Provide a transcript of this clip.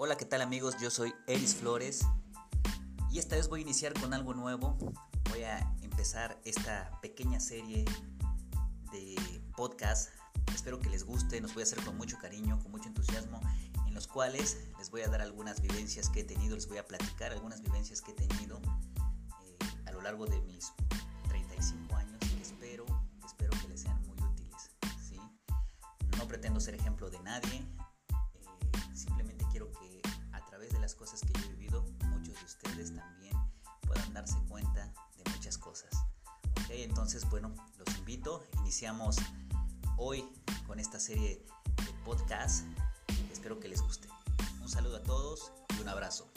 Hola, ¿qué tal amigos? Yo soy Eris Flores y esta vez voy a iniciar con algo nuevo. Voy a empezar esta pequeña serie de podcast. Espero que les guste, nos voy a hacer con mucho cariño, con mucho entusiasmo, en los cuales les voy a dar algunas vivencias que he tenido, les voy a platicar algunas vivencias que he tenido eh, a lo largo de mis 35 años y espero, espero que les sean muy útiles. ¿sí? No pretendo ser ejemplo de nadie, cosas que yo he vivido, muchos de ustedes también puedan darse cuenta de muchas cosas. ¿ok? Entonces, bueno, los invito. Iniciamos hoy con esta serie de podcast. Espero que les guste. Un saludo a todos y un abrazo.